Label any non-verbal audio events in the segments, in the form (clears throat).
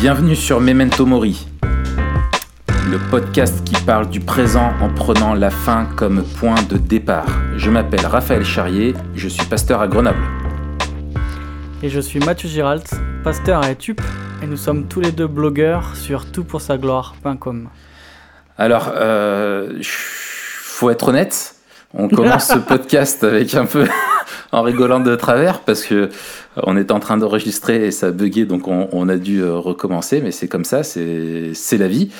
Bienvenue sur Memento Mori, le podcast qui parle du présent en prenant la fin comme point de départ. Je m'appelle Raphaël Charrier, je suis pasteur à Grenoble. Et je suis Mathieu Giralt, pasteur à Etup, et nous sommes tous les deux blogueurs sur toutpoursagloire.com. Alors, euh, faut être honnête, on commence ce (laughs) podcast avec un peu en rigolant de travers parce que on était en train d'enregistrer et ça bugué donc on, a dû euh, recommencer mais c'est comme ça c'est la vie.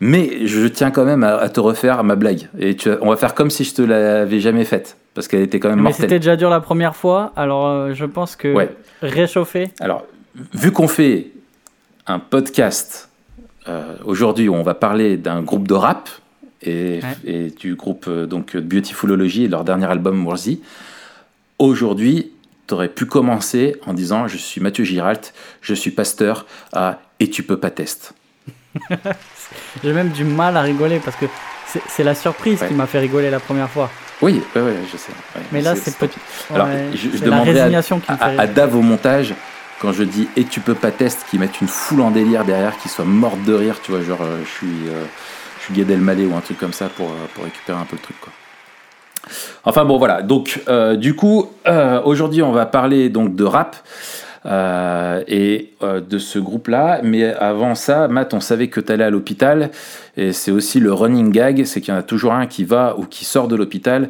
Mais je tiens quand même à, te refaire ma blague. Et tu, on va faire comme si je te l'avais jamais faite parce qu'elle était quand même mortelle. Mais c'était déjà dur la première fois alors euh, je pense que réchauffer. Alors vu qu'on fait un podcast euh, aujourd'hui où on va parler d'un groupe de rap et, du groupe donc Beautifulology et leur dernier album Morzy Aujourd'hui, tu aurais pu commencer en disant Je suis Mathieu Giralt, je suis pasteur à Et tu peux pas tester. (laughs) J'ai même du mal à rigoler parce que c'est la surprise qui m'a fait rigoler la première fois. Oui, je sais. Mais là, c'est petit. Alors, je, je demanderai à, à, à, Dave au montage, quand je dis et tu peux pas tester, qui mettent une foule en délire derrière, qui soit morte de rire, tu vois, genre euh, je suis, euh, je suis Gad Elmaleh ou un truc comme ça pour, euh, pour récupérer un peu le truc, quoi. Enfin bon voilà, donc euh, du coup euh, aujourd'hui on va parler donc de rap euh, et de ce groupe-là, mais avant ça, Matt, on savait que tu allais à l'hôpital et c'est aussi le running gag, c'est qu'il y en a toujours un qui va ou qui sort de l'hôpital.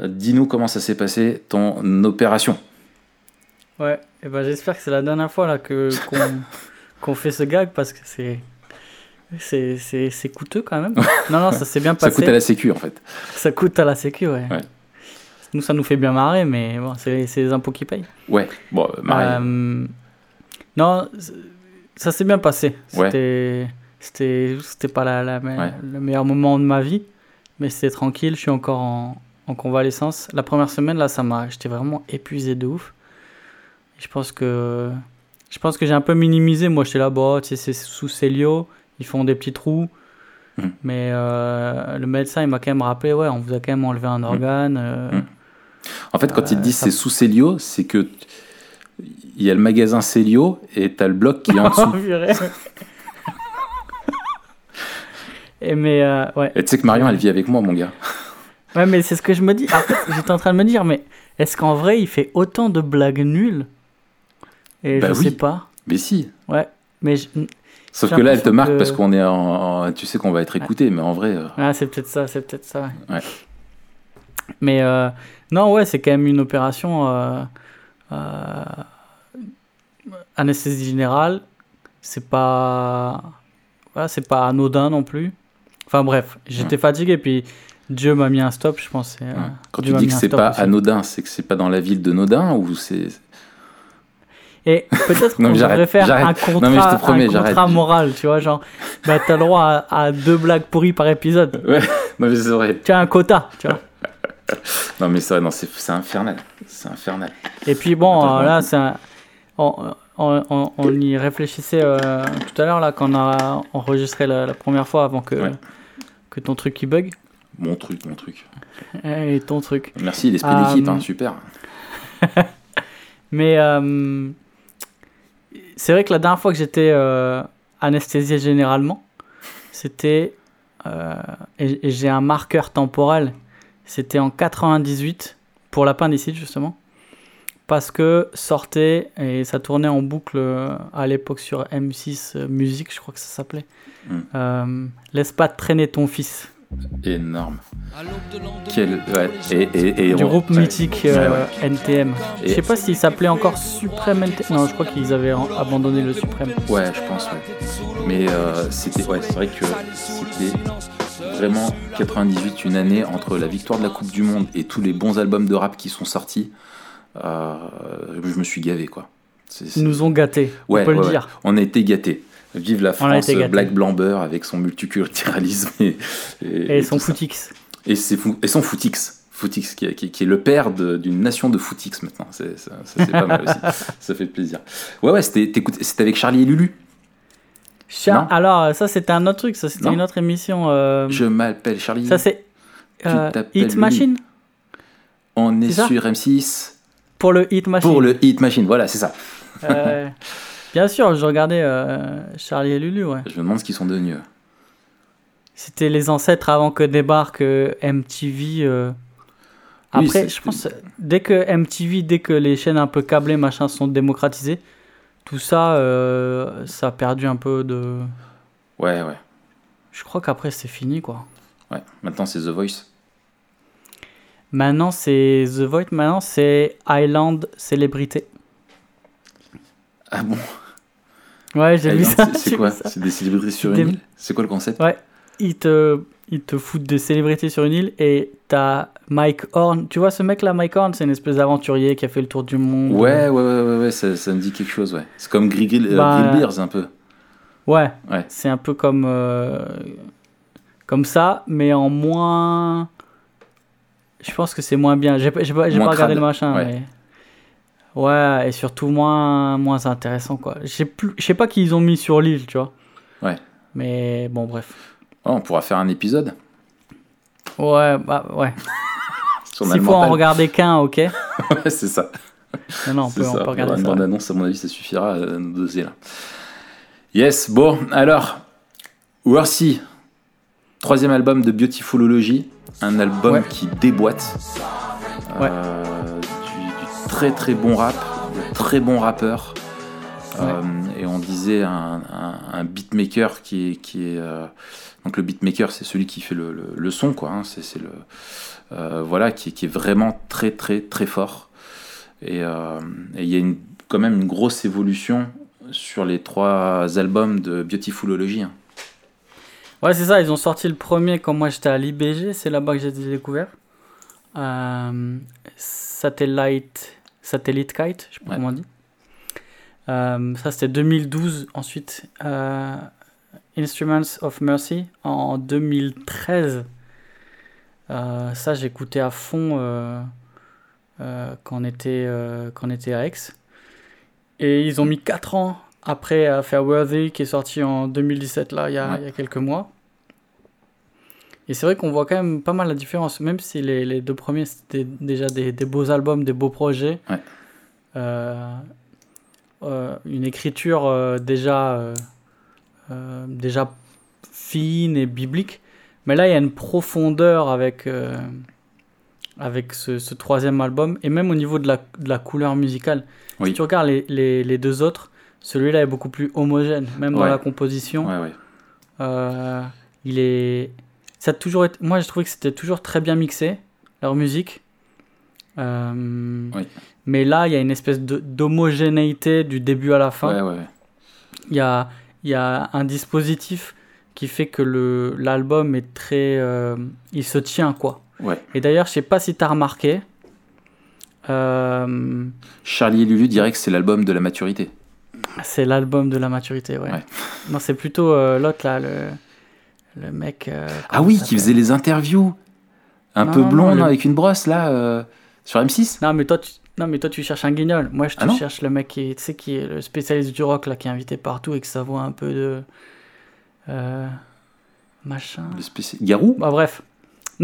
Dis-nous comment ça s'est passé ton opération. Ouais, et ben j'espère que c'est la dernière fois là que qu'on (laughs) fait ce gag parce que c'est c'est coûteux quand même. non, non, ça s'est bien passé. (laughs) ça coûte à la sécu en fait. Ça coûte à la sécu, ouais. Nous, ça nous fait bien marrer, mais bon, c'est les impôts qui payent. Ouais, bon, marrer. Euh, non, ça s'est bien passé. C'était c'était pas la, la le meilleur moment de ma vie, mais c'était tranquille. Je suis encore en, en convalescence. La première semaine, là, ça m'a. J'étais vraiment épuisé de ouf. je pense que. Je pense que j'ai un peu minimisé. Moi, j'étais là, bas tu sais, c'est sous Célio ils font des petits trous. Hmm. Mais euh, le médecin, il m'a quand même rappelé, ouais, on vous a quand même enlevé un hmm. organe. Euh, hmm. En fait, quand ils disent c'est sous Célio, c'est que il y a le magasin Célio et t'as le bloc qui est en (laughs) dessous. et mais euh, ouais. Et tu sais que Marion, elle vit avec moi, mon gars. Ouais, mais c'est ce que je me dis. Après, j'étais en train de me dire, mais est-ce qu'en vrai, il fait autant de blagues nulles? Et bah je sais pas. Mais si. Ouais, mais je... Sauf que là, elle te marque parce qu'on est en, Tu sais qu'on va être écouté, mais en vrai. Euh, ah, c'est peut-être ça, c'est peut-être ça. Ouais. Mais euh, non, ouais, c'est quand même une opération. Euh, anesthésie générale. C'est pas. Voilà, c'est pas anodin non plus. Enfin bref, j'étais fatigué, puis Dieu m'a mis un stop, je pense. Quand tu dis que c'est pas anodin, c'est que c'est pas dans la ville de Nodin ou c'est et (laughs) peut-être qu'on devrait faire un contrat, un contrat moral, tu vois, genre, bah, t'as le droit à, deux blagues pourries par épisode. (laughs) Ouais, non, mais c'est vrai. Tu as un quota, tu vois. (laughs) non, mais ça, non, c'est, infernal. C'est infernal. Et puis bon, euh, là, c'est on, on, on, y réfléchissait euh, tout à l'heure, là, quand on a enregistré la, première fois avant que, que ton truc qui bug. Mon truc, mon truc. Et ton truc. Merci, l'esprit d'équipe, hein, euh, super. mais c'est vrai que la dernière fois que j'étais euh, anesthésié généralement, c'était. Euh, et, j'ai un marqueur temporel. C'était en 98 pour l'appendicite justement. Parce que sortait, et ça tournait en boucle euh, à l'époque sur M6 Musique, je crois que ça s'appelait. Hmm. Laisse pas traîner ton fils énorme. Quel, et, du groupe mythique NTM. Euh, je sais pas s'il s'appelait encore Supreme NTM. Non, je crois qu'ils avaient abandonné le Supreme. Ouais, je pense, Mais euh, c'était, ouais, c'est vrai que c'était vraiment 98, une année entre la victoire de la Coupe du Monde et tous les bons albums de rap qui sont sortis. Euh, je me suis gavé, quoi. Ils nous ont gâtés, on peut le dire. On a été gâtés. Vive la France, Black Blamber avec son multiculturalisme et, et, son footix. Et, et son footix. Footix, qui, qui, est le père d'une nation de footix maintenant. Ça, c'est pas mal aussi. (laughs) Ça fait plaisir. Ouais, ouais, c'était, avec Charlie et Lulu. Alors, ça, c'était un autre truc. Ça, c'était une autre émission. Euh, Je m'appelle Charlie. Ça, c'est euh, Hit Machine. On est, sur M6. Pour le Hit Machine. Pour le Hit Machine, voilà, c'est ça. Euh, (laughs) Bien sûr, je regardais Charlie et Lulu, ouais. Je me demande ce qu'ils sont devenus. C'était les ancêtres avant que débarque MTV. Après, je pense, dès que MTV, dès que les chaînes un peu câblées, machin, sont démocratisées, tout ça, ça a perdu un peu de. Ouais, ouais. Je crois qu'après, c'est fini, quoi. Ouais, maintenant c'est The Voice. Maintenant c'est The Voice, maintenant c'est Island Célébrité. Ah bon Ouais, j'ai vu ça. C'est (laughs) quoi C'est des célébrités sur une île C'est quoi le concept Ouais, ils te, ils te foutent des célébrités sur une île et t'as Mike Horn. Tu vois ce mec là, Mike Horn, c'est une espèce d'aventurier qui a fait le tour du monde. Ouais, ouais, ouais, ouais, ouais ça, ça, me dit quelque chose, ouais. C'est comme Grill, euh, bah, Beers un peu. Ouais, ouais. c'est un peu comme. Euh, comme ça, mais en moins. Je pense que c'est moins bien. J'ai pas, pas, regardé le machin, ouais. mais. Ouais, et surtout moins, moins intéressant, quoi. Je sais pas qui ils ont mis sur l'île, tu vois. Ouais. Mais bon, bref. on pourra faire un épisode. Ouais, bah ouais. (laughs) S'il faut en regarder qu'un, ok. (laughs) ouais, c'est ça. Non, non, on peut, on peut regarder ça. Une annonce, à mon avis, ça suffira à nous doser là. Yes, bon, alors, Worthy, Troisième album de Beautifulology, un album qui déboîte. Euh, du, très très bon rap, de très bon rappeur. Euh, et on disait un, beatmaker qui est. Qui est euh, donc le beatmaker, c'est celui qui fait le, son, quoi. Hein, c'est le. voilà, qui, qui, est vraiment très très très fort. Et il y a une, quand même une grosse évolution sur les trois albums de Beautifulology. Hein. Ouais, c'est ça, ils ont sorti le premier quand moi j'étais à l'IBG, c'est là-bas que j'ai découvert. Euh, Satellite, Satellite Kite, je sais pas comment on dit. Euh, ça c'était 2012. Ensuite, euh, Instruments of Mercy en 2013. ça j'écoutais à fond quand, on était, quand on était à Aix. Et ils ont mis 4 ans après à faire Worthy qui est sorti en 2017 là il y a, il y a quelques mois et c'est vrai qu'on voit quand même pas mal la différence même si les, les deux premiers c'était déjà des, des, beaux albums des beaux projets. Euh, euh, une écriture euh, déjà déjà fine et biblique. Mais là il y a une profondeur avec avec ce, ce, troisième album et même au niveau de la, de la couleur musicale. Si tu regardes les, les, les deux autres celui-là est beaucoup plus homogène, même dans la composition. Il est. Ça a toujours été... Moi, j'ai trouvé que c'était toujours très bien mixé, leur musique. Euh, mais là, il y a une espèce d'homogénéité du début à la fin. Il y a, y a un dispositif qui fait que l'album est très. Euh, il se tient, quoi. Et d'ailleurs, je sais pas si tu as remarqué. Charlie et Lulu dirait que c'est l'album de la maturité. C'est l'album de la maturité, ouais. Non, c'est plutôt euh, l'autre là, le, le mec. Euh, ah oui, qui faisait les interviews. Un peu blond avec une brosse là, euh, sur M6 Non, mais toi, tu... Non, mais toi, tu cherches un guignol. Moi, je te ah cherche le mec qui, tu sais, qui est le spécialiste du rock, là, qui est invité partout et que ça voit un peu de. machin. Le. Garou Bah, bref. (laughs) (laughs)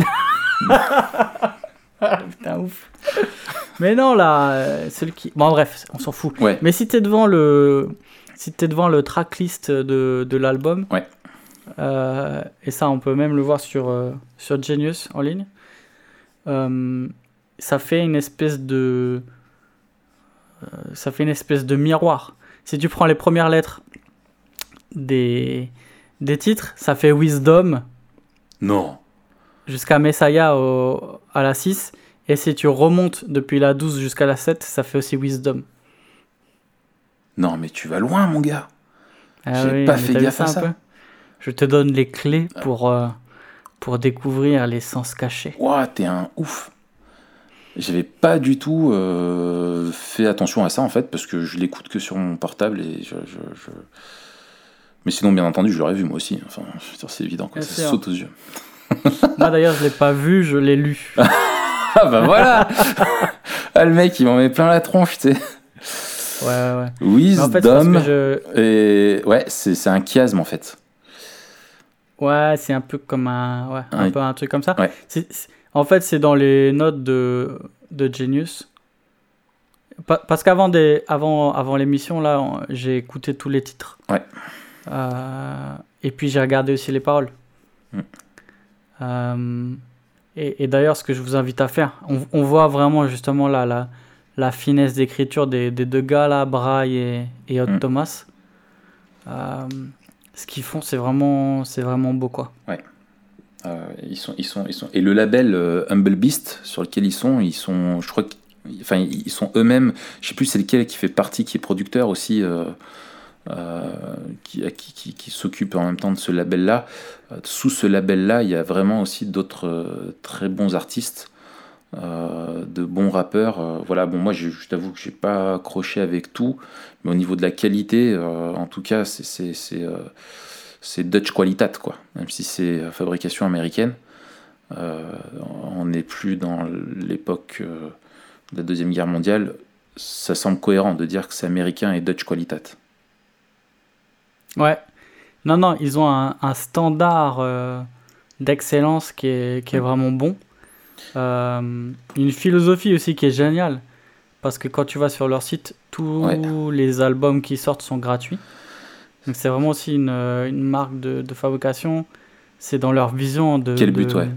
Putain, ouf. Mais non, là, euh, celui qui. Bon, bref, on s'en fout. Ouais. Mais si t'es devant le, si es devant le tracklist de, de l'album, ouais. Euh, et ça, on peut même le voir sur, euh, sur Genius en ligne, ça fait une espèce de. ça fait une espèce de miroir. Si tu prends les premières lettres des, des titres, ça fait Wisdom. Non. Jusqu'à Messiah au, à la 6. Et si tu remontes depuis la 12 jusqu'à la 7, ça fait aussi Wisdom. Non, mais tu vas loin, mon gars. Ah J'ai pas fait gaffe à ça. Je te donne les clés pour, euh, pour découvrir les sens cachés. Ouah, t'es un ouf. J'avais pas du tout euh, fait attention à ça en fait parce que je l'écoute que sur mon portable et je, Mais sinon, bien entendu, je l'aurais vu moi aussi. Enfin, c'est évident, quoi. ça saute aux yeux. (laughs) moi d'ailleurs, je l'ai pas vu, je l'ai lu. (laughs) ah bah voilà (laughs) ah, Le mec, il m'en met plein la tronche, tu sais. Ouais, ouais. Wisdom. En Et ouais, c'est un chiasme en fait. Ouais, c'est un peu comme un, ouais, un, peu un truc comme ça. En fait, c'est dans les notes de, de Genius. Parce qu'avant des, avant, avant l'émission, là, j'ai écouté tous les titres. Ouais. Euh, et puis j'ai regardé aussi les paroles. Mm. Euh, et, d'ailleurs, ce que je vous invite à faire, on, voit vraiment justement là, la, la finesse d'écriture des, des, deux gars là, Braille et, et Hot mm. Thomas. Euh, ce qu'ils font, c'est vraiment, c'est vraiment beau quoi. Sont. Et le label Humble Beast sur lequel ils sont, ils sont, je crois enfin, ils sont eux-mêmes, je sais plus c'est lequel qui fait partie, qui est producteur aussi, euh, euh, qui, s'occupe en même temps de ce label-là. Euh, sous ce label-là, il y a vraiment aussi d'autres très bons artistes, de bons rappeurs. voilà, bon, moi, je, t'avoue que j'ai pas accroché avec tout, mais au niveau de la qualité, en tout cas, c'est Dutch Qualitat, quoi, même si c'est fabrication américaine. on n'est plus dans l'époque la Deuxième Guerre mondiale, ça semble cohérent de dire que c'est américain et Dutch Qualitat. Ouais. Non, non, ils ont un, standard euh, d'excellence qui est, vraiment bon. Euh, une philosophie aussi qui est géniale. Parce que quand tu vas sur leur site, tous les albums qui sortent sont gratuits. Donc c'est vraiment aussi une, une marque de, de fabrication. C'est dans leur vision de. Quel but, ouais.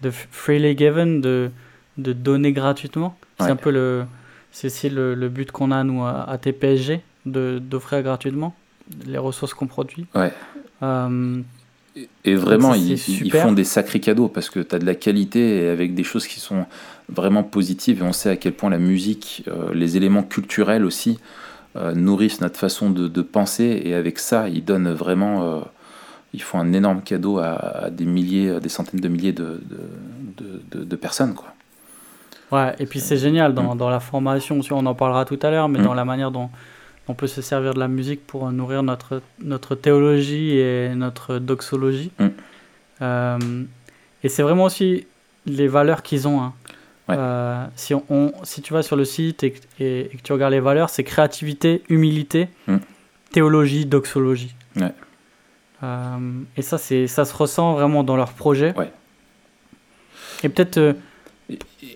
De freely given, de, de donner gratuitement. C'est un peu le, c'est aussi le, le but qu'on a nous à, TPSG de d'offrir gratuitement les ressources qu'on produit. Ouais. Euh, et vraiment, ils, ils, font des sacrés cadeaux parce que tu as de la qualité et avec des choses qui sont vraiment positives. Et on sait à quel point la musique, euh, les éléments culturels aussi, euh, nourrissent notre façon de, de, penser. Et avec ça, ils donnent vraiment. ils font un énorme cadeau à, à, des milliers, des centaines de milliers de, de, de personnes. Quoi. Ouais, et puis c'est génial dans, dans, la formation, on en parlera tout à l'heure, mais mm. dans la manière dont on peut se servir de la musique pour nourrir notre, notre théologie et notre doxologie. Mm. Euh, et c'est vraiment aussi les valeurs qu'ils ont. Hein. Euh, si, on, si tu vas sur le site et, et, que tu regardes les valeurs, c'est créativité, humilité, mm. théologie, doxologie. Ouais. Euh, et ça, ça se ressent vraiment dans leur projet. Ouais. Et peut-être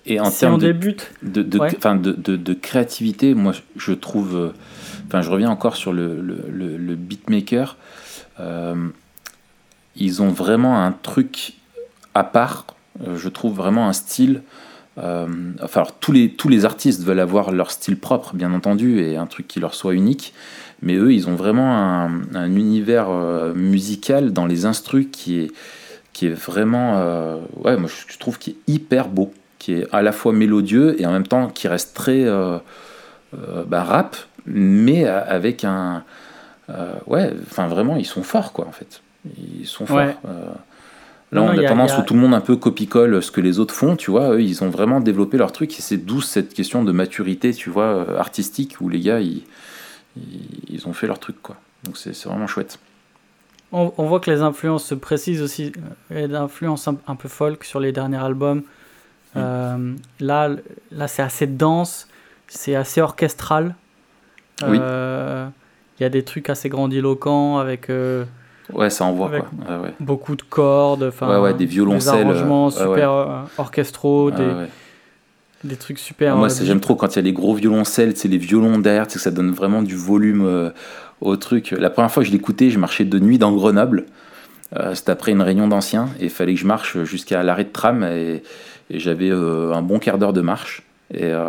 et en termes de, de, de, de, créativité, moi je trouve, euh, enfin je reviens encore sur le, le, le, beatmaker, euh, ils ont vraiment un truc à part, euh, je trouve vraiment un style. enfin, alors, tous les, tous les artistes veulent avoir leur style propre, bien entendu, et un truc qui leur soit unique. Mais eux, ils ont vraiment un, un univers musical dans les instrus qui est, qui est vraiment, ouais, moi je trouve qui est hyper beau qui est à la fois mélodieux et en même temps qui reste très euh, euh, bah, rap, mais avec un. Euh, ouais, enfin vraiment, ils sont forts quoi en fait. Ils sont forts. Là, on a, tendance où tout le monde un peu copie-colle ce que les autres font, tu vois. Eux, ils ont vraiment développé leur truc et c'est d'où cette question de maturité, tu vois, artistique où les gars, ils, ils, ont fait leur truc, quoi. Donc c'est vraiment chouette. On, voit que les influences se précisent aussi. Des influences un peu folk sur les derniers albums. Euh, là, là c'est assez dense, c'est assez orchestral. Oui. Euh, il y a des trucs assez grandiloquents avec. Euh, ouais, ça envoie quoi. Beaucoup de cordes, enfin. Ouais, des violoncelles. Des arrangements super orchestraux, des, des, trucs super. moi, j'aime trop quand il y a les gros violoncelles, c'est les violons derrière, ça donne vraiment du volume au truc. La première fois que je l'écoutais, je marchais de nuit dans Grenoble. C'était après une réunion d'anciens et il fallait que je marche jusqu'à l'arrêt de tram et et j'avais euh, un bon quart d'heure de marche. Et, euh,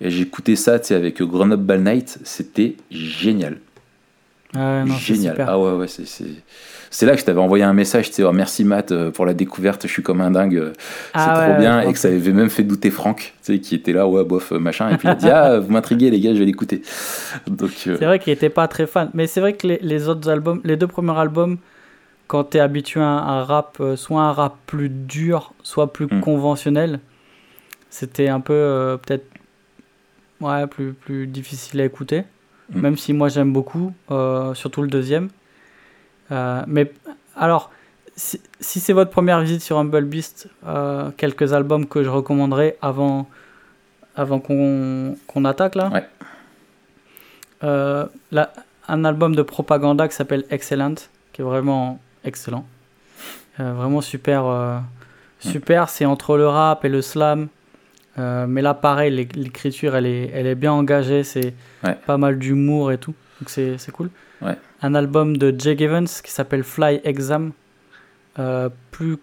et j'écoutais ça avec Grenoble Ball Night, c'était génial. Ah non, génial. Ah ouais, ouais, c'est. C'est là que je t'avais envoyé un message, tu sais, oh, merci Matt euh, pour la découverte, je suis comme un dingue, c'est ah trop bien, et que ça avait même fait douter Franck, tu sais, qui était là, ouais, bof, machin, et puis il a dit, ah, vous m'intriguez les gars, je vais l'écouter. Donc, C'est vrai qu'il était pas très fan, mais c'est vrai que les, les, autres albums, les deux premiers albums, quand tu es habitué à un rap, euh, soit un rap plus dur, soit plus hmm. conventionnel, c'était un peu euh, peut-être ouais, plus, plus difficile à écouter. Hmm. Même si moi j'aime beaucoup, euh, surtout le deuxième. mais alors, si, c'est votre première visite sur Humble Beast, quelques albums que je recommanderais avant, avant qu'on attaque là. Ouais. un album de propaganda qui s'appelle Excellent, qui est vraiment excellent. Euh, vraiment super. Euh, super, c'est entre le rap et le slam. mais là, pareil, l'écriture, elle est, elle est bien engagée, c'est pas mal d'humour et tout. Donc c'est cool. Un album de Jake Evans qui s'appelle Fly Exam, plus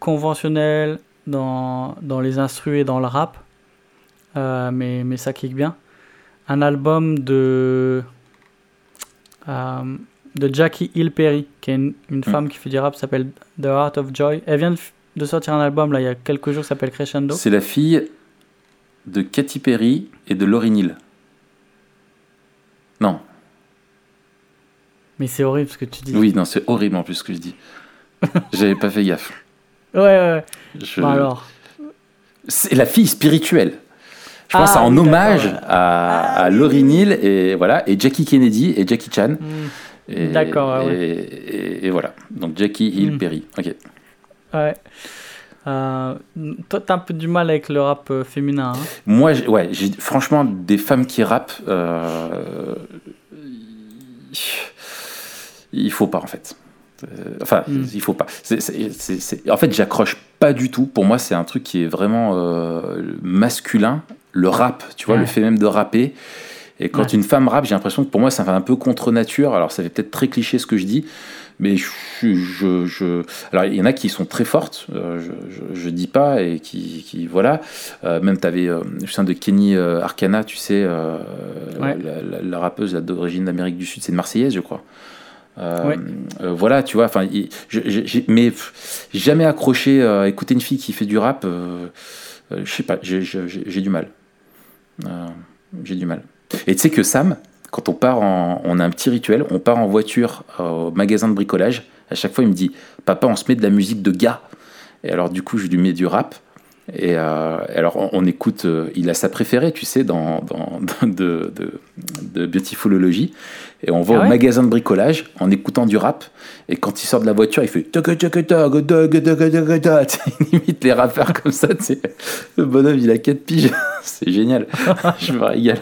conventionnel dans, dans les instrus et dans le rap, mais, mais ça kick bien. Un album de euh, de Jackie Hill Perry, qui est une, mm. femme qui fait du rap, s'appelle The Heart of Joy. Elle vient de, sortir un album là il y a quelques jours, s'appelle Crescendo. C'est la fille de Katy Perry et de Lauryn Hill. Non. Mais c'est horrible ce que tu dis. Oui, non, c'est horrible en plus ce que je dis. (laughs) J'avais pas fait gaffe. Ouais, ouais. Je... Bah alors. C'est la fille spirituelle. Je pense ah, en hommage à, à Laurie Neal et, voilà, et Jackie Kennedy et Jackie Chan. Hmm. D'accord, et, et, voilà. Donc Jackie Hill. Perry. Ok. Ouais. Euh, toi, t'as un peu du mal avec le rap euh, féminin. Hein Moi, ouais, j'ai franchement des femmes qui rappent. Euh, il faut pas en fait. Euh, enfin, hmm. il faut pas. en fait, j'accroche pas du tout. Pour moi, c'est un truc qui est vraiment masculin le rap, tu vois, le fait même de rapper. Et quand une femme rappe, j'ai l'impression que pour moi, ça fait un peu contre nature. Alors, ça fait peut-être très cliché ce que je dis, mais je, je, alors il y en a qui sont très fortes, euh, je, je, dis pas et qui, qui voilà. Euh, même tu avais, euh, je sais de Kenny Arcana, tu sais, la, rappeuse d'origine d'Amérique du Sud, c'est une Marseillaise, je crois. voilà, tu vois. Enfin, mais jamais accroché à écouter une fille qui fait du rap. je sais pas, j'ai du mal. Euh, j'ai du mal. Et tu sais que Sam, quand on part en, on a un petit rituel, on part en voiture au magasin de bricolage. À chaque fois, il me dit, papa, on se met de la musique de gars. Et alors, du coup, je lui mets du rap. Et euh, alors, on, écoute, euh, il a sa préférée, tu sais, dans, dans de, de, de Beautifulology. Et on va ah au magasin de bricolage en écoutant du rap. Et quand il sort de la voiture, il fait. Il imite les rappeurs (laughs) comme ça. Le bonhomme, il a 4 piges. (laughs) C'est génial. (laughs) Je me régale.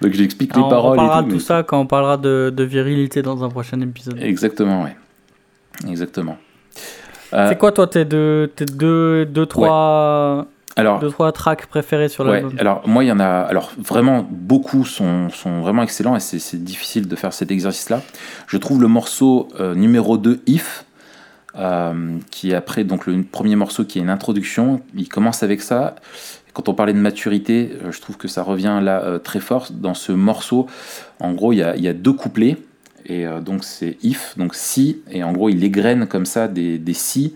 Donc j'explique les paroles. On parlera de tout ça quand on parlera de, de, virilité dans un prochain épisode. Exactement, ouais. Exactement. C'est quoi, toi, tes deux, tes deux, deux trois. Alors, deux trois tracks préférés sur l'album. Ouais, alors moi il y en a, alors vraiment beaucoup sont, sont vraiment excellents et c'est difficile de faire cet exercice-là. Je trouve le morceau euh, numéro 2 If, euh, qui est après donc le premier morceau qui est une introduction. Il commence avec ça. Quand on parlait de maturité, euh, je trouve que ça revient là très fort dans ce morceau. En gros, il y a, il y a deux couplets et donc c'est if, donc si, et en gros il égrène comme ça des, si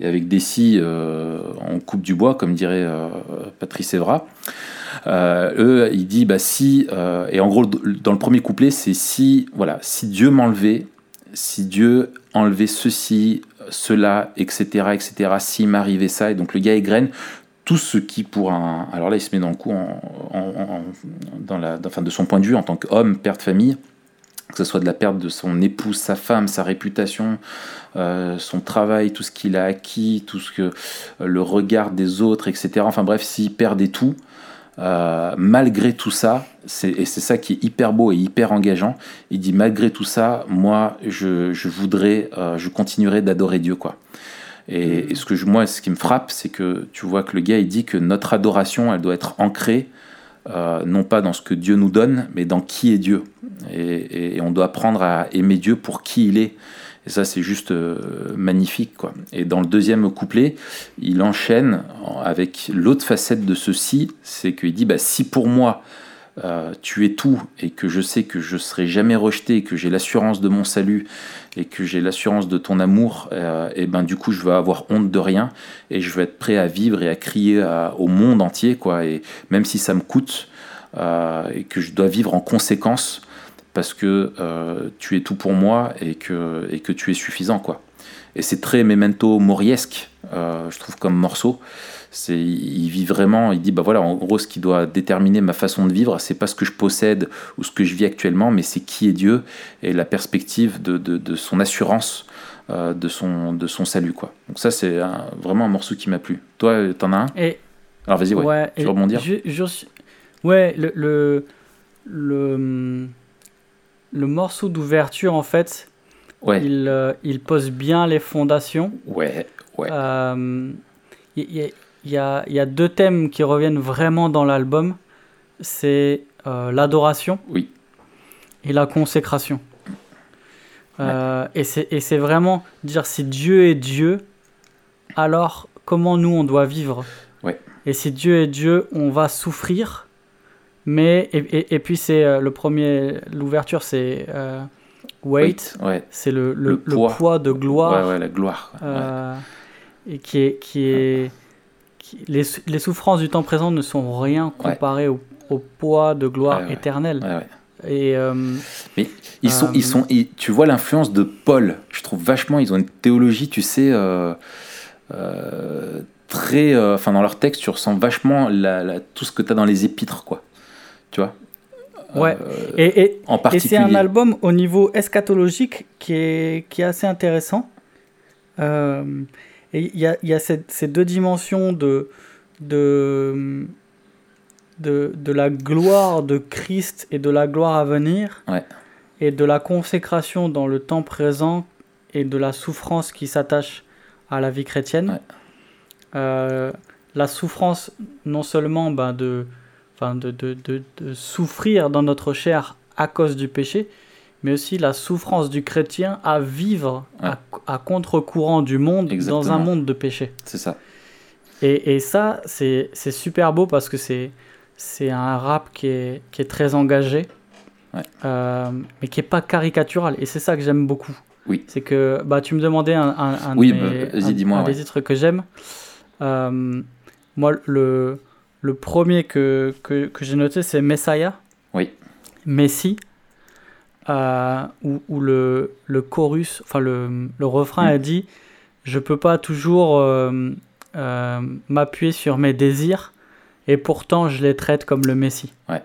et avec des scies, euh, on coupe du bois, comme dirait euh, Patrice Evra. Euh, eux, il dit bah si, et en gros dans le premier couplet, c'est si, voilà, si Dieu m'enlevait, si Dieu enlevait ceci, cela, etc., etc., s'il m'arrivait ça, et donc le gars égrène tout ce qui pour un, alors là il se met dans le coup dans la, enfin, de son point de vue en tant qu'homme, père de famille, que ce soit de la perte de son épouse, sa femme, sa réputation, euh, son travail, tout ce qu'il a acquis, tout ce que euh, le regard des autres, etc. Enfin bref, s'il perdait tout, euh, malgré tout ça, et c'est ça qui est hyper beau et hyper engageant, il dit malgré tout ça, moi je, voudrais, je continuerai d'adorer Dieu quoi. Et, et, ce que je, moi, ce qui me frappe, c'est que tu vois que le gars il dit que notre adoration, elle doit être ancrée euh, non pas dans ce que Dieu nous donne, mais dans qui est Dieu. Et, on doit apprendre à aimer Dieu pour qui il est. Et ça, c'est juste euh, magnifique. Quoi. Et dans le deuxième couplet, il enchaîne avec l'autre facette de ceci, c'est qu'il dit, bah, si pour moi, euh, tu es tout et que je sais que je serai jamais rejeté, que j'ai l'assurance de mon salut et que j'ai l'assurance de ton amour, euh, et ben du coup je vais avoir honte de rien et je vais être prêt à vivre et à crier au monde entier quoi. Et même si ça me coûte euh, et que je dois vivre en conséquence parce que tu es tout pour moi et que et que tu es suffisant quoi. Et c'est très memento moriesque, je trouve comme morceau il vit vraiment, il dit bah voilà, en gros, ce qui doit déterminer ma façon de vivre, c'est pas ce que je possède ou ce que je vis actuellement, mais c'est qui est Dieu et la perspective de, son assurance, euh, de, son, de son salut. Quoi. Donc, ça, c'est vraiment un morceau qui m'a plu. Toi, t'en as un? Et, Alors, vas-y, ouais, tu veux rebondir? Ouais, le, le, le, morceau d'ouverture, en fait, ouais. il, euh, il pose bien les fondations. Ouais, ouais. Euh, il, il y a, y a, deux thèmes qui reviennent vraiment dans l'album. C'est euh, l'adoration oui. et la consécration. Euh, et c'est vraiment dire si Dieu est Dieu, alors comment nous on doit vivre? Ouais. Et si Dieu est Dieu, on va souffrir. Mais et, et, et puis c'est euh, le premier, l'ouverture c'est weight, ouais. c'est le, le, le, poids. de gloire. Ouais, ouais, la gloire. et qui est qui est les, les, souffrances du temps présent ne sont rien comparées au, au, poids de gloire éternelle. Et, euh, Mais ils sont, ils sont, tu vois l'influence de Paul. Je trouve vachement, ils ont une théologie, tu sais, euh, euh, très, enfin dans leur texte, tu ressens vachement la, tout ce que tu as dans les épîtres, quoi. Tu vois? Ouais. et, et, en particulier. Et c'est un album au niveau eschatologique qui est, qui est assez intéressant. Et il y a, y a ces, ces, deux dimensions de, de de, de, la gloire de Christ et de la gloire à venir, et de la consécration dans le temps présent et de la souffrance qui s'attache à la vie chrétienne. Euh, la souffrance, non seulement ben, de, de, de, de, souffrir dans notre chair à cause du péché, mais aussi la souffrance du chrétien à vivre à, contre-courant du monde dans un monde de péché. C'est ça. Et, et ça, c'est super beau parce que c'est un rap qui est, qui est très engagé, euh, mais qui n'est pas caricatural. Et c'est ça que j'aime beaucoup. Oui. C'est que bah, tu me demandais un, un, oui, bah, des titres que j'aime. Euh, moi, le, le premier que, que, que j'ai noté, c'est Messiah. Oui. Messi. Euh, où, le, le chorus, enfin le, le refrain a dit Je peux pas toujours m'appuyer sur mes désirs, et pourtant je les traite comme le Messie. Ouais.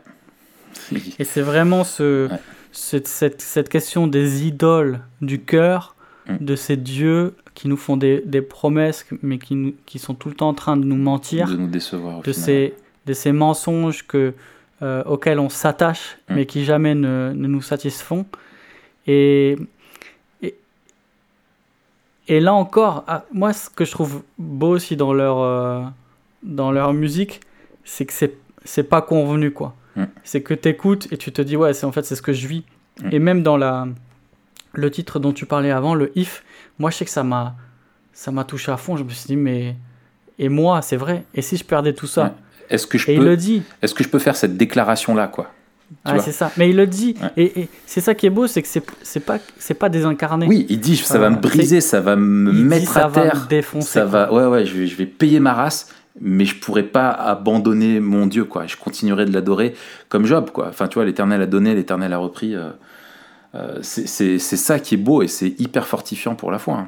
(laughs) Et c'est vraiment ce, cette, cette, question des idoles du cœur, mm. de ces dieux qui nous font des, des promesses, mais qui, qui, sont tout le temps en train de nous mentir. De nous décevoir. De ces, de ces mensonges que, euh, auxquels on s'attache, mm. mais qui jamais ne, ne nous satisfont. Et, et, et, là encore, ah, moi, ce que je trouve beau aussi dans leur, euh, dans leur musique, c'est que c'est c'est pas convenu quoi. Mm. C'est que tu écoutes et tu te dis ouais, c'est en fait c'est ce que je vis. Mm. Et même dans la le titre dont tu parlais avant, le if, moi je sais que ça m'a ça m'a touché à fond, je me suis dit mais et moi, c'est vrai. Et si je perdais tout ça? Est-ce que je et peux il le dit. Est-ce que je peux faire cette déclaration là quoi ah, c'est ça. Mais il le dit. Et, c'est ça qui est beau, c'est que c'est, pas c'est pas désincarné. Oui, il dit ça va me briser, ça va me mettre à terre, va me défoncer. Ça va, ouais ouais, je vais, je vais payer ma race mais je pourrais pas abandonner mon Dieu, quoi. Je continuerai de l'adorer comme Job, quoi. Enfin, tu vois, l'Éternel a donné, l'Éternel a repris. Euh, euh, c'est ça qui est beau et c'est hyper fortifiant pour la foi. Hein.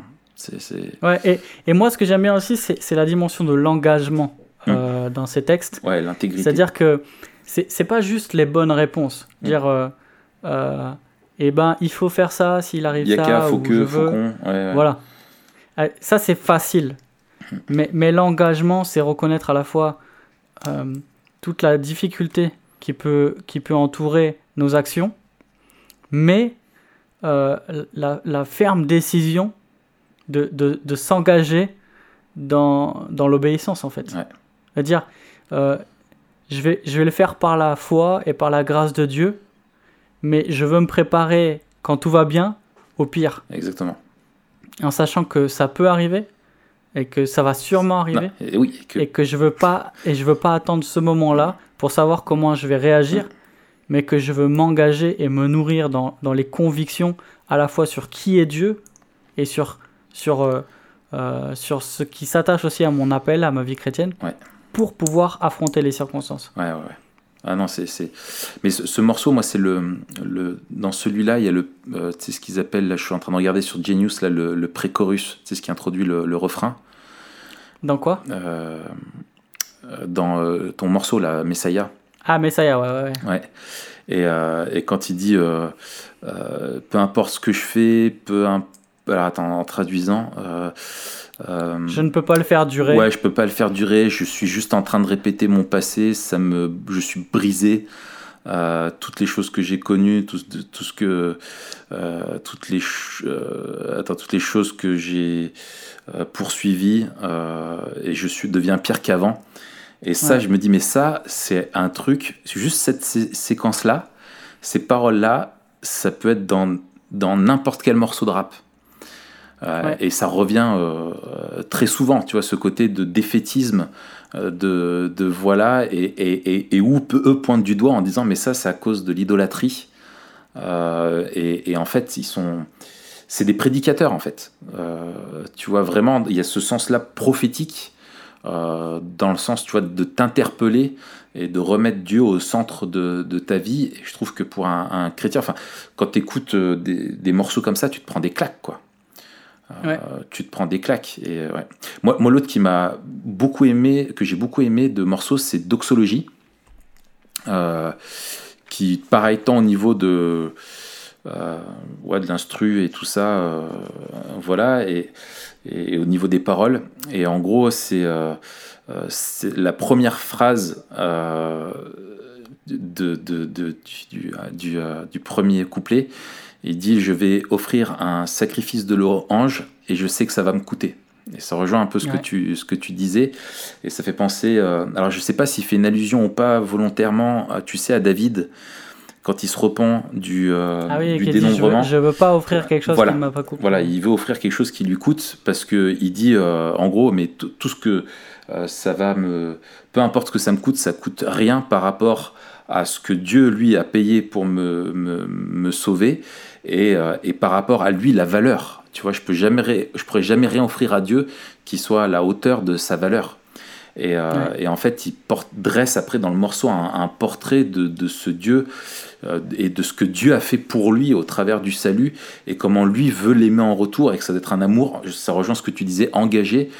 Ouais, et, et, moi, ce que j'aime bien aussi, c'est la dimension de l'engagement euh, hum. dans ces textes. Ouais, l'intégrité. C'est-à-dire que c'est pas juste les bonnes réponses. Hum. Dire, eh ben, il faut faire ça s'il arrive ça. Yaka, faut que, faut Voilà. Ça, c'est facile. Mais, mais l'engagement, c'est reconnaître à la fois euh, toute la difficulté qui peut, qui peut entourer nos actions, mais euh, la, la, ferme décision de, de, de s'engager dans, dans l'obéissance, en fait. C'est-à-dire, euh, je, vais, je vais le faire par la foi et par la grâce de Dieu, mais je veux me préparer quand tout va bien au pire. Exactement. En sachant que ça peut arriver, et que ça va sûrement arriver et, oui, et que je veux pas et je veux pas attendre ce moment-là pour savoir comment je vais réagir, mais que je veux m'engager et me nourrir dans, dans, les convictions à la fois sur qui est Dieu et sur sur euh, euh, sur ce qui s'attache aussi à mon appel, à ma vie chrétienne, pour pouvoir affronter les circonstances. Ouais, ouais, ouais. Ah non, c'est. Mais ce, morceau, moi, c'est le, le. Dans celui-là, il y a le. Euh, tu sais, ce qu'ils appellent. Là, je suis en train de regarder sur Genius, là, le, le pré-chorus. C'est ce qui introduit le, le refrain. Dans quoi? Euh, euh, Dans ton morceau, là, Messiah. Ah, Messiah, ouais, ouais. Ouais. Et, et quand il dit. peu importe ce que je fais, peu importe. Alors, attends, en traduisant. Euh, je ne peux pas le faire durer. Ouais, je peux pas le faire durer. Je suis juste en train de répéter mon passé. Ça me, je suis brisé. euh, toutes les choses que j'ai connues, tout, tout, ce que, toutes, les, attends, toutes les choses que j'ai poursuivies, et je suis, deviens pire qu'avant. Et ça, je me dis, mais ça, c'est un truc, juste cette séquence-là, ces paroles-là, ça peut être dans dans n'importe quel morceau de rap. Et ça revient très souvent, tu vois, ce côté de défaitisme euh, de, de, voilà, et, et, et, où eux pointent du doigt en disant mais ça c'est à cause de l'idolâtrie. Euh, et, en fait, ils sont. C'est des prédicateurs en fait. Euh, tu vois, vraiment, il y a ce sens-là prophétique, dans le sens, tu vois, de t'interpeller et de remettre Dieu au centre de, de ta vie. Et je trouve que pour un, chrétien, enfin, quand tu écoutes des, des, morceaux comme ça, tu te prends des claques, quoi. Euh, tu te prends des claques. Et, euh, ouais. Moi, moi l'autre qui m'a beaucoup aimé, que j'ai beaucoup aimé de morceaux, c'est Doxologie. Euh, qui, pareil, tant au niveau de, ouais, de l'instru et tout ça, voilà, et, et, au niveau des paroles. Et en gros, c'est la première phrase de, de, de, du, du, du, premier couplet il dit Je vais offrir un sacrifice de l'orange et je sais que ça va me coûter. Et ça rejoint un peu ce, que, tu, ce que tu disais. Et ça fait penser. Euh, alors, je ne sais pas s'il fait une allusion ou pas volontairement, tu sais, à David, quand il se repent du, euh, ah oui, du dénombrement. Dit, je ne veux, pas offrir quelque chose voilà. qui ne m'a pas coûté. Voilà, il veut offrir quelque chose qui lui coûte parce qu'il dit, euh, en gros, mais tout ce que ça va me. Peu importe ce que ça me coûte, ça coûte rien par rapport à ce que Dieu, lui, a payé pour me, me, me sauver. Euh, et, par rapport à lui la valeur. Tu vois, je peux jamais, je pourrais jamais rien offrir à Dieu qui soit à la hauteur de sa valeur. Et, euh, en fait, il porte, dresse après dans le morceau un, portrait de, ce Dieu euh, et de ce que Dieu a fait pour lui au travers du salut et comment lui veut l'aimer en retour et que ça doit être un amour. Ça rejoint ce que tu disais, engagé.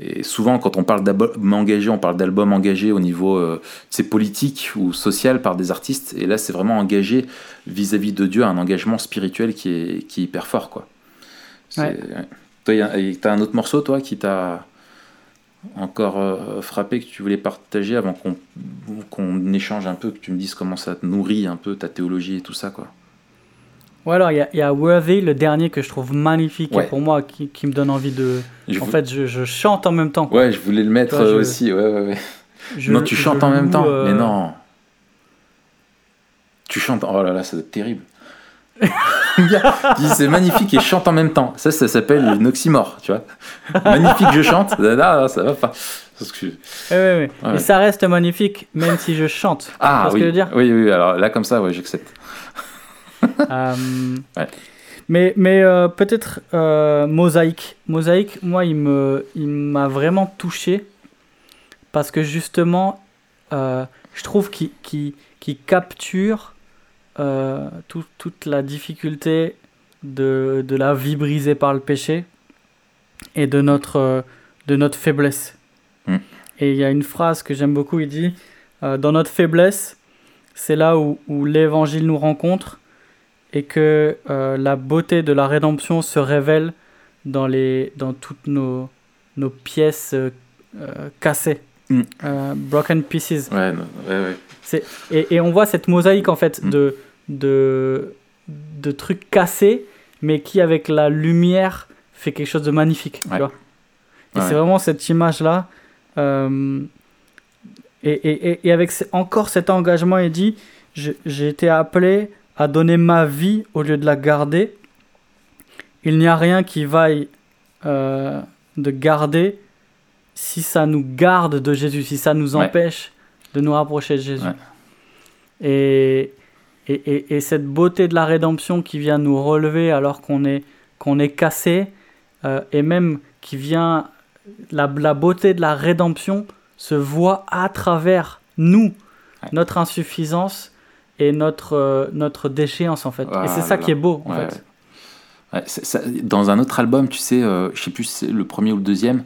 Et souvent, quand on parle d'album engagé, on parle d'album engagé au niveau euh, politique ou social par des artistes. Et là, c'est vraiment engagé vis-à-vis de Dieu, un engagement spirituel qui est, qui est hyper fort. Quoi. Ouais. Toi, t'as un autre morceau, toi, qui t'a encore euh, frappé, que tu voulais partager avant qu'on qu'on échange un peu, que tu me dises comment ça te nourrit un peu ta théologie et tout ça, quoi? Ouais, alors il y, a Worthy, le dernier que je trouve magnifique et pour moi qui, qui, me donne envie de. en fait, je, je, chante en même temps. Ouais, je voulais le mettre aussi. Ouais, ouais, ouais. non, tu chantes en même temps. Mais euh, non. Tu chantes. Oh là là, ça doit être terrible. (laughs) c'est magnifique et chante en même temps. Ça, ça s'appelle une oxymore, tu vois. Magnifique, je chante. (laughs) Ah, ça va pas. Que... Et ça reste magnifique, même si je chante. Ah, oui. Que je veux dire? Oui, oui, alors là, comme ça, ouais, j'accepte. (laughs) Euh, mais, mais euh, peut-être euh, Mosaïque. Mosaïque, moi, il m'a il vraiment touché parce que justement, je trouve qu'il qui capture toute la difficulté de, de, la vie brisée par le péché et de notre, de notre faiblesse. Mm. Et il y a une phrase que j'aime beaucoup, il dit, dans notre faiblesse, c'est là où, où l'évangile nous rencontre et que euh, la beauté de la rédemption se révèle dans, les, dans toutes nos, nos pièces euh, euh, cassées. Mm. broken pieces. Ouais, ouais, ouais. Et, et, on voit cette mosaïque en fait mm. de, de, de trucs cassés, mais qui avec la lumière fait quelque chose de magnifique. Tu vois et c'est vraiment cette image-là. et, et, et, avec encore cet engagement, il dit j'ai été appelé à donner ma vie au lieu de la garder. Il n'y a rien qui vaille euh, de garder si ça nous garde de Jésus, si ça nous empêche de nous rapprocher de Jésus. Et, et, et, cette beauté de la rédemption qui vient nous relever alors qu'on est, qu'on est cassé, euh, et même qui vient, la, la, beauté de la rédemption se voit à travers nous, notre insuffisance, et notre, euh, notre déchéance en fait. et c'est ça qui est beau en fait. dans un autre album, tu sais, euh, je sais plus si c'est le premier ou le deuxième,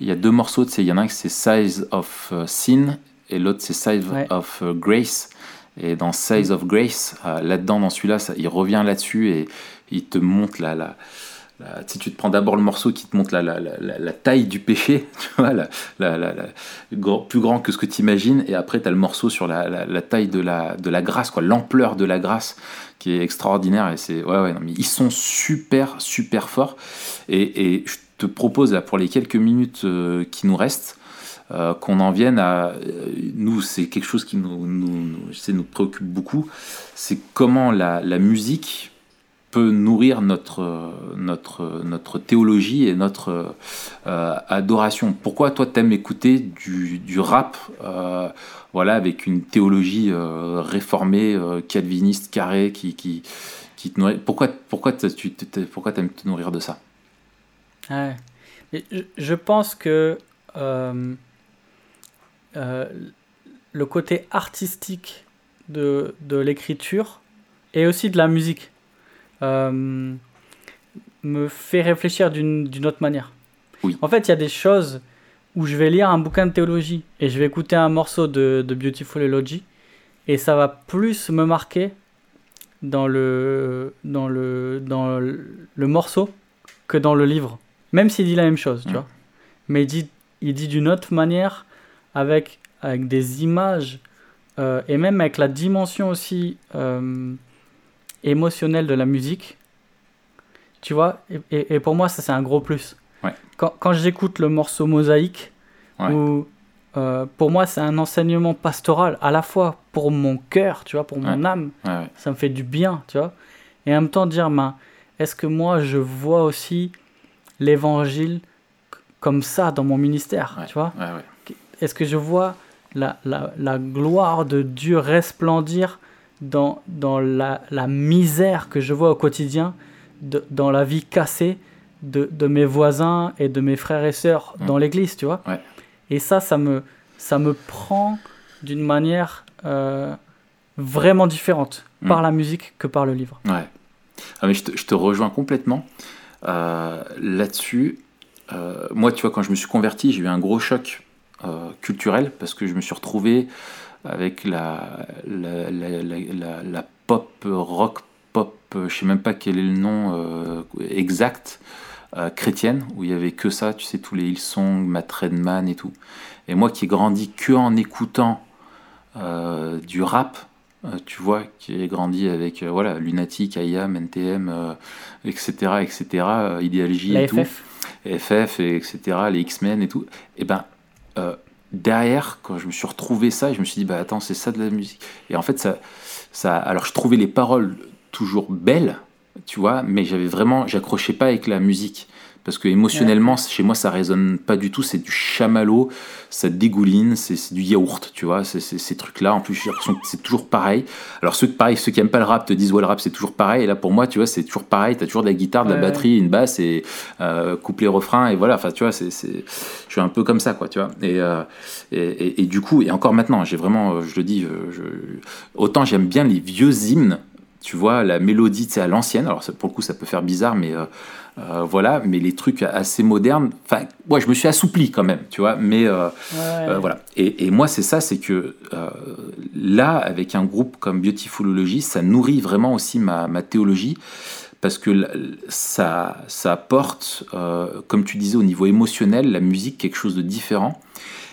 il y a deux morceaux, il y en a un qui c'est Size of euh, Sin et l'autre c'est Size of Grace. Et dans Size of Grace, là-dedans, dans celui-là, il revient là-dessus et il te montre la, la, si tu te prends d'abord le morceau qui te montre la, taille du péché, (laughs) tu vois, plus grand que ce que tu imagines, et après tu as le morceau sur la, taille de la, grâce, quoi, l'ampleur de la grâce qui est extraordinaire. Et c'est, ouais, ils sont super, super forts. Et, je te propose, là, pour les quelques minutes euh, qui nous restent, euh, qu'on en vienne à. Euh, nous, c'est quelque chose qui nous, nous, préoccupe beaucoup. C'est comment la musique nourrir notre, notre, notre théologie et notre euh, adoration. Pourquoi toi t'aimes écouter du, du rap euh, voilà, avec une théologie euh, réformée, calviniste, carrée, qui, qui, qui te nourrit? Pourquoi, pourquoi tu pourquoi aimes te nourrir de ça? Je pense que le côté artistique de, de l'écriture et aussi de la musique euh, me fait réfléchir d'une autre manière. Oui. En fait, il y a des choses où je vais lire un bouquin de théologie et je vais écouter un morceau de, de Beautiful Eulogy et ça va plus me marquer dans le, dans le, dans le, morceau que dans le livre. Même s'il dit la même chose, tu vois. Mais il dit, il dit d'une autre manière, avec, avec des images euh, et même avec la dimension aussi euh, émotionnel de la musique, tu vois, et, et, pour moi, ça c'est un gros plus. Quand, quand j'écoute le morceau Mosaïque, où, euh, pour moi c'est un enseignement pastoral, à la fois pour mon cœur, tu vois, pour mon âme, ça me fait du bien, tu vois, et en même temps dire, ben, est-ce que moi je vois aussi l'évangile comme ça dans mon ministère, tu vois? Est-ce que je vois la, la, la, gloire de Dieu resplendir dans, dans la, la, misère que je vois au quotidien, de, dans la vie cassée de, de, mes voisins et de mes frères et sœurs dans l'église, tu vois. Et ça, ça me, ça me prend d'une manière euh, vraiment différente mm. par la musique que par le livre. Ouais. Ah, mais je, te, je te rejoins complètement euh, là-dessus. Euh, moi, tu vois, quand je me suis converti, j'ai eu un gros choc culturel parce que je me suis retrouvé avec la, la, la, la, pop, rock pop, je sais même pas quel est le nom euh, exact, euh, chrétienne, où il y avait que ça, tu sais, tous les Hillsong, Matt Redman et tout. Et moi qui ai grandi que en écoutant euh, du rap, tu vois, qui ai grandi avec voilà, Lunatic, IAM, NTM, etc., etc., Ideology et tout, FF, et etc., les X-Men et tout, et ben derrière, quand je me suis retrouvé ça, je me suis dit, bah attends, c'est ça de la musique. Et en fait, ça, ça, alors je trouvais les paroles toujours belles, tu vois, mais j'avais vraiment, j'accrochais pas avec la musique parce que émotionnellement chez moi ça résonne pas du tout. C'est du chamallow ça dégouline c'est du yaourt tu vois c'est ces trucs là en plus j'ai l'impression que c'est toujours pareil. Alors ceux pareil ceux qui aiment pas le rap te disent ouais le rap c'est toujours pareil. Et là pour moi tu vois c'est toujours pareil. T'as toujours de la guitare de la batterie une basse et euh, couplet refrain et voilà. Enfin tu vois c'est je suis un peu comme ça quoi tu vois. Et, euh, et, et, du coup et encore maintenant j'ai vraiment je le dis je, autant j'aime bien les vieux hymnes tu vois la mélodie c'est à l'ancienne. Alors pour le coup ça peut faire bizarre mais euh, euh, voilà, mais les trucs assez modernes, enfin, moi je me suis assoupli quand même, tu vois, mais euh, voilà. Et, moi c'est ça, c'est que là, avec un groupe comme Beautifulology, ça nourrit vraiment aussi ma, théologie. Parce que ça, ça apporte, comme tu disais, au niveau émotionnel, la musique, quelque chose de différent.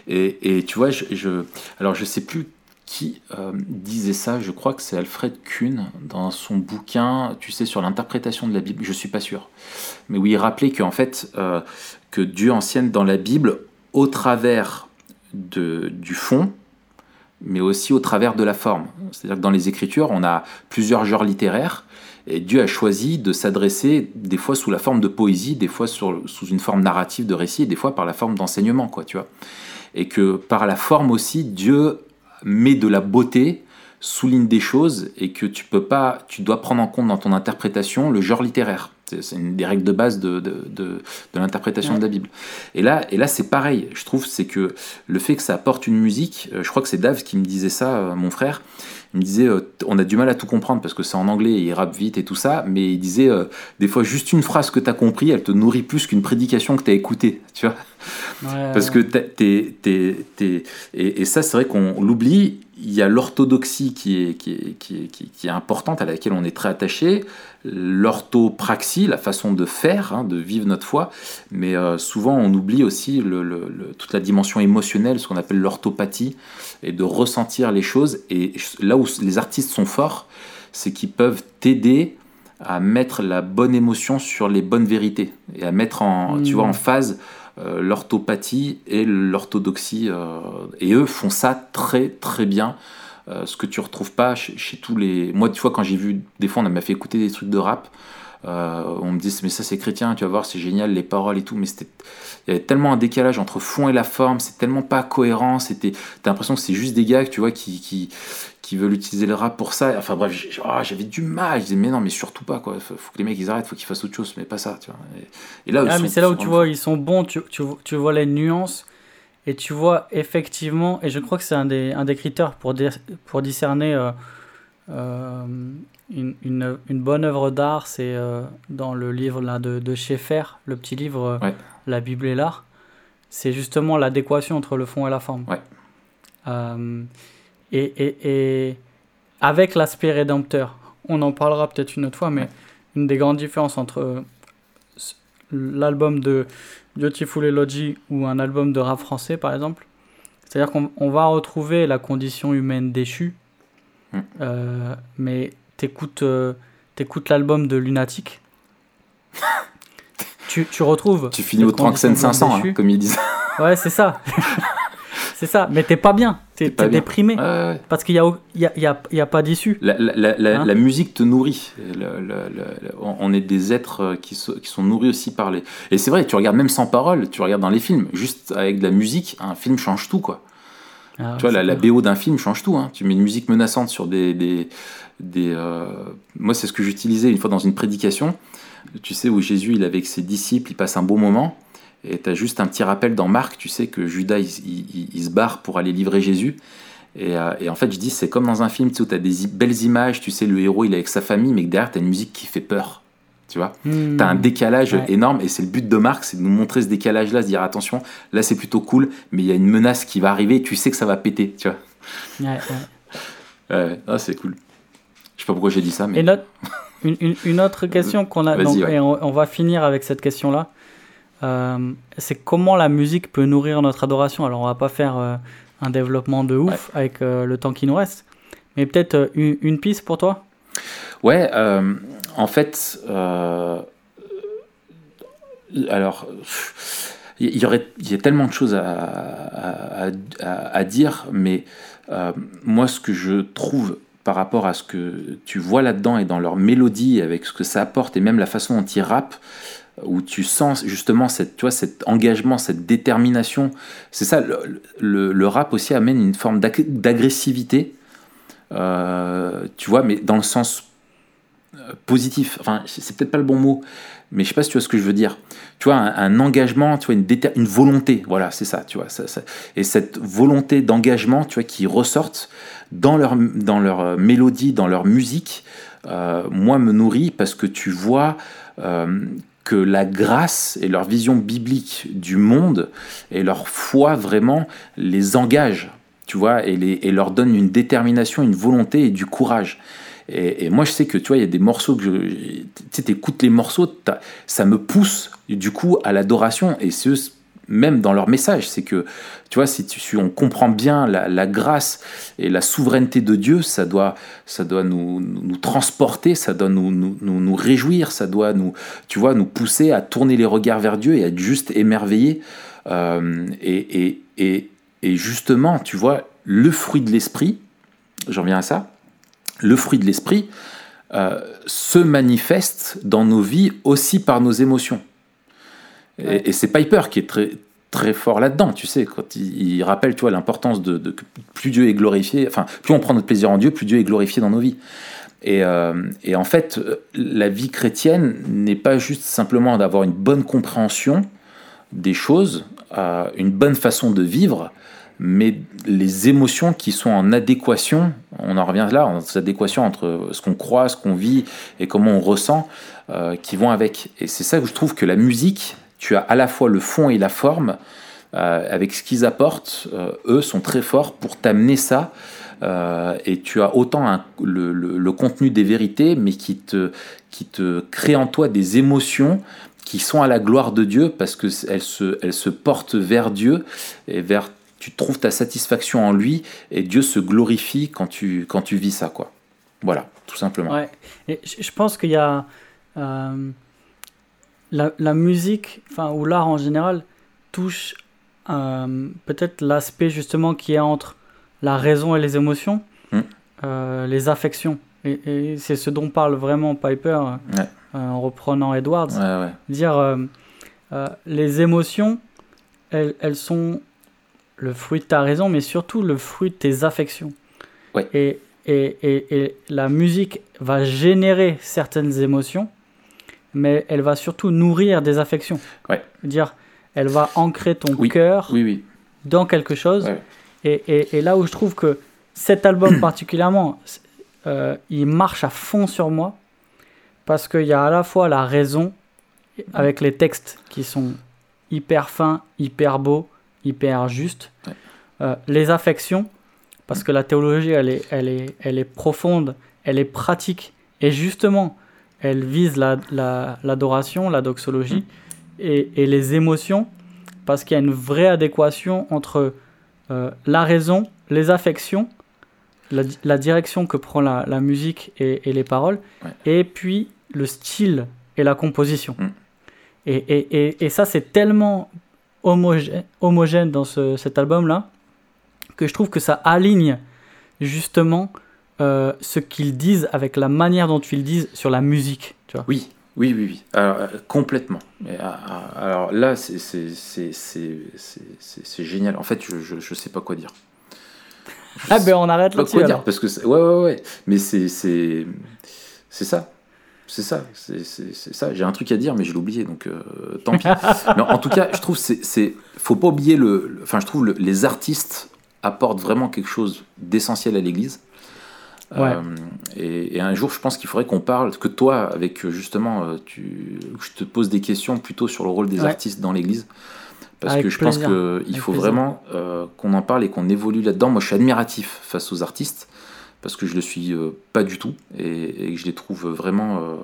Et, tu vois, je, je, alors je sais plus qui euh, disait ça, je crois que c'est Alfred Kuhn, dans son bouquin, tu sais, sur l'interprétation de la Bible, je suis pas sûr, mais où il rappelait qu'en fait, euh, que Dieu enseigne dans la Bible au travers du fond, mais aussi au travers de la forme. C'est-à-dire que dans les Écritures, on a plusieurs genres littéraires, et Dieu a choisi de s'adresser des fois sous la forme de poésie, des fois sous une forme narrative de récit, et des fois par la forme d'enseignement, quoi, tu vois. Et que par la forme aussi, Dieu met de la beauté, souligne des choses et que tu peux pas, tu dois prendre en compte dans ton interprétation le genre littéraire. C'est une des règles de base de, de, de, l'interprétation de la Bible. Et là, et là c'est pareil. Je trouve c'est que le fait que ça apporte une musique, euh, je crois que c'est Dave qui me disait ça, euh, mon frère. Il me disait, euh, on a du mal à tout comprendre parce que c'est en anglais et il rappe vite et tout ça, mais il disait, des fois, juste une phrase que tu as compris, elle te nourrit plus qu'une prédication que tu as écoutée, tu vois. parce que t'es, et, et, ça, c'est vrai qu'on l'oublie. Il y a l'orthodoxie qui est, qui, est, qui, est, qui est, importante, à laquelle on est très attaché, l'orthopraxie, la façon de faire, hein, de vivre notre foi, mais euh, souvent on oublie aussi le, toute la dimension émotionnelle, ce qu'on appelle l'orthopathie, et de ressentir les choses. Et là où les artistes sont forts, c'est qu'ils peuvent t'aider à mettre la bonne émotion sur les bonnes vérités, et à mettre en, tu vois, en mmh. phase l'orthopathie et l'orthodoxie. Euh, et eux font ça très très bien. Euh, ce que tu retrouves pas chez, tous les. Moi, tu vois, quand j'ai vu, des fois, on m'a fait écouter des trucs de rap. On me dit, mais ça c'est chrétien, tu vas voir, c'est génial, les paroles et tout. Mais c'était, il y avait tellement un décalage entre fond et la forme, c'est tellement pas cohérent. C'était, t'as l'impression que c'est juste des gars, tu vois, qui, qui, qui veulent utiliser le rap pour ça. Enfin bref, ah, j'avais du mal. Je disais, mais non, mais surtout pas, quoi. Faut, faut que les mecs ils arrêtent, faut qu'ils fassent autre chose, mais pas ça, tu vois. Et, là, ah, mais c'est là où tu vois, ils sont bons, tu, tu, tu, vois les nuances et tu vois effectivement, et je crois que c'est un des, un des critères pour, pour discerner euh, euh, une, une, une, bonne œuvre d'art, c'est euh, dans le livre là, de, de Schaeffer, le petit livre La Bible et l'art. C'est justement l'adéquation entre le fond et la forme. Ouais. Et, et, avec l'aspect rédempteur, on en parlera peut-être une autre fois, mais une des grandes différences entre euh, l'album de Beautiful Logi ou un album de rap français, par exemple, c'est-à-dire qu'on va retrouver la condition humaine déchue, mm. euh, mais t'écoutes euh, écoutes l'album de Lunatic, (laughs) tu, tu, retrouves. Tu finis au Tranxen 500, hein, comme ils disent. Ouais, c'est ça. (laughs) C'est ça, mais t'es pas bien, t'es déprimé. Parce qu'il n'y a, y a, y a, y a, pas d'issue. La, la, la, hein musique te nourrit. on est des êtres euh, qui, qui, sont nourris aussi par les. Et c'est vrai, tu regardes même sans parole, tu regardes dans les films, juste avec de la musique, un film change tout, quoi. Ah tu vois, la, BO d'un film change tout. Hein. Tu mets une musique menaçante sur des. des, des euh, Moi, c'est ce que j'utilisais une fois dans une prédication. Tu sais, où Jésus, il est avec ses disciples, il passe un beau moment. Et tu as juste un petit rappel dans Marc, tu sais que Judas, il, se barre pour aller livrer Jésus. Euh, et, en fait, je dis, c'est comme dans un film tu sais, où tu as des belles images, tu sais, le héros, il est avec sa famille, mais que derrière, tu as une musique qui fait peur. Tu vois hmm. Tu as un décalage énorme, et c'est le but de Marc, c'est de nous montrer ce décalage-là, se dire, attention, là, c'est plutôt cool, mais il y a une menace qui va arriver, et tu sais que ça va péter, tu vois (laughs) Ouais, ouais. ah, c'est cool. Je sais pas pourquoi j'ai dit ça, mais... Et une, une, autre (laughs) question qu'on a, donc, et on va finir avec cette question-là. Euh, c'est comment la musique peut nourrir notre adoration? Alors, on va pas faire euh, un développement de ouf avec euh, le temps qui nous reste, mais peut-être une, piste pour toi? Ouais, en fait, alors, il y, aurait, y a tellement de choses à, à, dire, mais moi, ce que je trouve par rapport à ce que tu vois là-dedans et dans leur mélodie, avec ce que ça apporte et même la façon dont ils rappent, où tu sens justement cette, tu vois, cet engagement, cette détermination. C'est ça, le, rap aussi amène une forme d'agressivité, euh, tu vois, mais dans le sens euh, positif. Enfin, c'est peut-être pas le bon mot, mais je sais pas si tu vois ce que je veux dire. Tu vois, un, engagement, tu vois, une, une volonté, voilà, c'est ça, tu vois. Ça, et cette volonté d'engagement, tu vois, qui ressortent dans leur, dans leur euh, mélodie, dans leur musique, moi, me nourrit parce que tu vois que la grâce et leur vision biblique du monde et leur foi vraiment les engage, tu vois, et, les, et leur donne une détermination, une volonté et du courage. Et, moi, je sais que tu vois, il y a des morceaux que je. Tu sais, écoutes les morceaux, ça me pousse du coup à l'adoration. Et c'est même dans leur message. C'est que, tu vois, si, on comprend bien la, grâce et la souveraineté de Dieu, ça doit, ça doit nous, transporter, ça doit nous, nous, réjouir, ça doit nous, tu vois, nous pousser à tourner les regards vers Dieu et à être juste émerveillés. Euh, et justement, tu vois, le fruit de l'esprit, j'en viens à ça, le fruit de l'esprit euh, se manifeste dans nos vies aussi par nos émotions. Et, c'est Piper qui est très, très fort là-dedans, tu sais, quand il, rappelle, tu vois, l'importance de, que plus Dieu est glorifié, enfin, plus on prend notre plaisir en Dieu, plus Dieu est glorifié dans nos vies. Et, euh, et en fait, la vie chrétienne n'est pas juste simplement d'avoir une bonne compréhension des choses, euh, une bonne façon de vivre, mais les émotions qui sont en adéquation, on en revient là, en adéquation entre ce qu'on croit, ce qu'on vit et comment on ressent, euh, qui vont avec. Et c'est ça que je trouve que la musique, tu as à la fois le fond et la forme. Euh, avec ce qu'ils apportent, euh, eux sont très forts pour t'amener ça et tu as autant le, contenu des vérités, mais qui te, qui te crée en toi des émotions qui sont à la gloire de Dieu parce qu'elles se, elles se portent vers Dieu et vers tu trouves ta satisfaction en lui et Dieu se glorifie quand tu, quand tu vis ça. quoi. Voilà, tout simplement. Ouais. Et je pense qu'il y a euh, la, la, musique, enfin, ou l'art en général, touche euh, peut-être l'aspect justement qui est entre la raison et les émotions, hmm. euh, les affections. Et, c'est ce dont parle vraiment Piper en reprenant Edwards. Dire les émotions, elles, elles sont le fruit de ta raison, mais surtout le fruit de tes affections. Et, et, et, la musique va générer certaines émotions, mais elle va surtout nourrir des affections. Ouais. Dire, elle va ancrer ton cœur oui, dans quelque chose. Et, là où je trouve que cet album (clears throat) particulièrement, euh, il marche à fond sur moi, parce qu'il y a à la fois la raison, avec les textes qui sont hyper fins, hyper beaux, hyper juste. Euh, les affections, parce que la théologie, elle est, elle, est, elle est profonde, elle est pratique, et justement, elle vise l'adoration, la, la, doxologie, et, et, les émotions, parce qu'il y a une vraie adéquation entre euh, la raison, les affections, la, direction que prend la, la musique et, et, les paroles, et puis le style et la composition. Mm. Et, et, ça, c'est tellement homogène, homogène dans ce, cet album-là, que je trouve que ça aligne justement euh, ce qu'ils disent avec la manière dont ils disent sur la musique. Tu vois oui, oui, oui, oui. Alors, euh, complètement. Mais, euh, alors là, c'est génial. En fait, je ne sais pas quoi dire. ah ben on arrête là-dessus. Parce que ouais, ouais, ouais. Mais c'est c'est ça. C'est ça, c'est ça. J'ai un truc à dire, mais je l'ai oublié, donc euh, tant pis. (laughs) mais en tout cas, je trouve c'est, faut pas oublier le, enfin, je trouve les artistes apportent vraiment quelque chose d'essentiel à l'Église. Euh, et, un jour, je pense qu'il faudrait qu'on parle, que toi, avec justement, euh, tu, je te pose des questions plutôt sur le rôle des artistes dans l'Église. Parce que je pense qu'il faut vraiment qu'on en parle et qu'on évolue là-dedans. Moi, je suis admiratif face aux artistes parce que je le suis euh, pas du tout et, que je les trouve vraiment euh,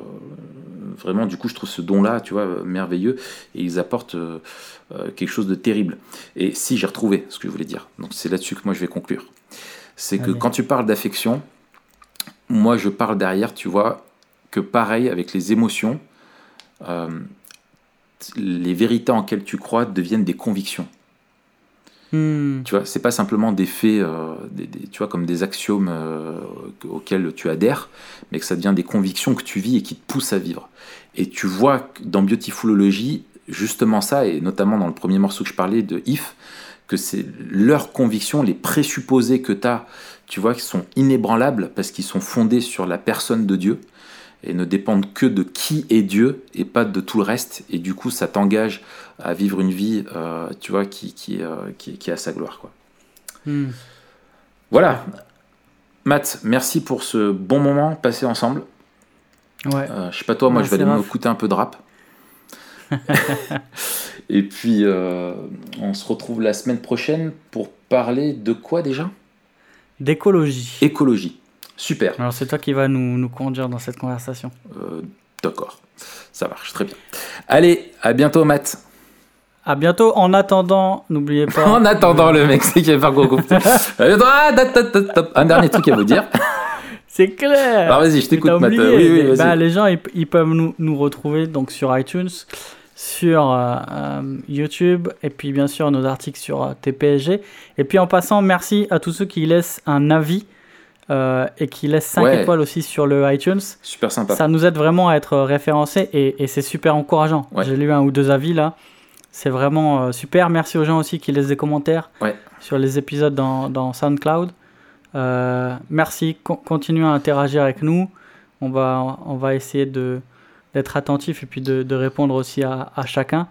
vraiment du coup je trouve ce don là tu vois merveilleux et ils apportent euh, quelque chose de terrible. Et si j'ai retrouvé ce que je voulais dire. Donc c'est là-dessus que moi je vais conclure. C'est que quand tu parles d'affection moi je parle derrière tu vois que pareil avec les émotions les vérités en lesquelles tu crois deviennent des convictions Hmm. Tu vois, c'est pas simplement des faits, euh, des, tu vois, comme des axiomes euh, auxquels tu adhères, mais que ça devient des convictions que tu vis et qui te poussent à vivre. Et tu vois dans Beautifulology, justement ça, et notamment dans le premier morceau que je parlais de If, que c'est leurs convictions, les présupposés que tu as, tu vois, qui sont inébranlables parce qu'ils sont fondés sur la personne de Dieu et ne dépendent que de qui est Dieu et pas de tout le reste. Et du coup, ça t'engage à vivre une vie, euh, tu vois, qui, qui, euh, qui, qui, a sa gloire. Quoi. Hmm. Voilà. Matt, merci pour ce bon moment passé ensemble. Ouais. Euh, je sais pas toi, moi je vais aller m'écouter un peu de rap. (laughs) (laughs) et puis on se retrouve la semaine prochaine pour parler de quoi déjà? D'écologie. Écologie. Super. Alors c'est toi qui vas nous, nous, conduire dans cette conversation. D'accord. Ça marche très bien. Allez, à bientôt Matt. À bientôt. En attendant, n'oubliez pas. (laughs) en attendant, le mec, c'est qui va faire gros (laughs) Un dernier truc à vous dire. (laughs) C'est clair. Alors vas-y, je t'écoute, Matt. Oui, oui, bah, les gens, ils, peuvent nous, nous, retrouver donc sur iTunes, sur euh, euh, YouTube, et puis bien sûr nos articles sur euh, TPSG. Et puis en passant, merci à tous ceux qui laissent un avis. Et qui laissent 5 étoiles aussi sur le iTunes. Super sympa. Ça nous aide vraiment à être référencés et, et c'est super encourageant. J'ai lu un ou deux avis là. C'est vraiment euh, super. Merci aux gens aussi qui laissent des commentaires sur les épisodes dans, dans SoundCloud. Euh, merci. continuez à interagir avec nous. On va, on va essayer d'être attentif et puis de, de répondre aussi à, à chacun.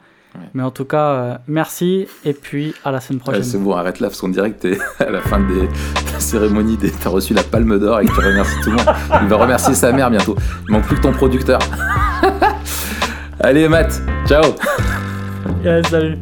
Mais en tout cas, euh, merci et puis à la semaine prochaine. c'est bon, arrête là parce qu'on dirait que (laughs) à la fin des, cérémonies, t'as reçu la palme d'or et que tu remercies tout le monde. (laughs) Il va remercier sa mère bientôt. Il manque plus que ton producteur. (laughs) Allez, Matt, ciao Yeah, salut.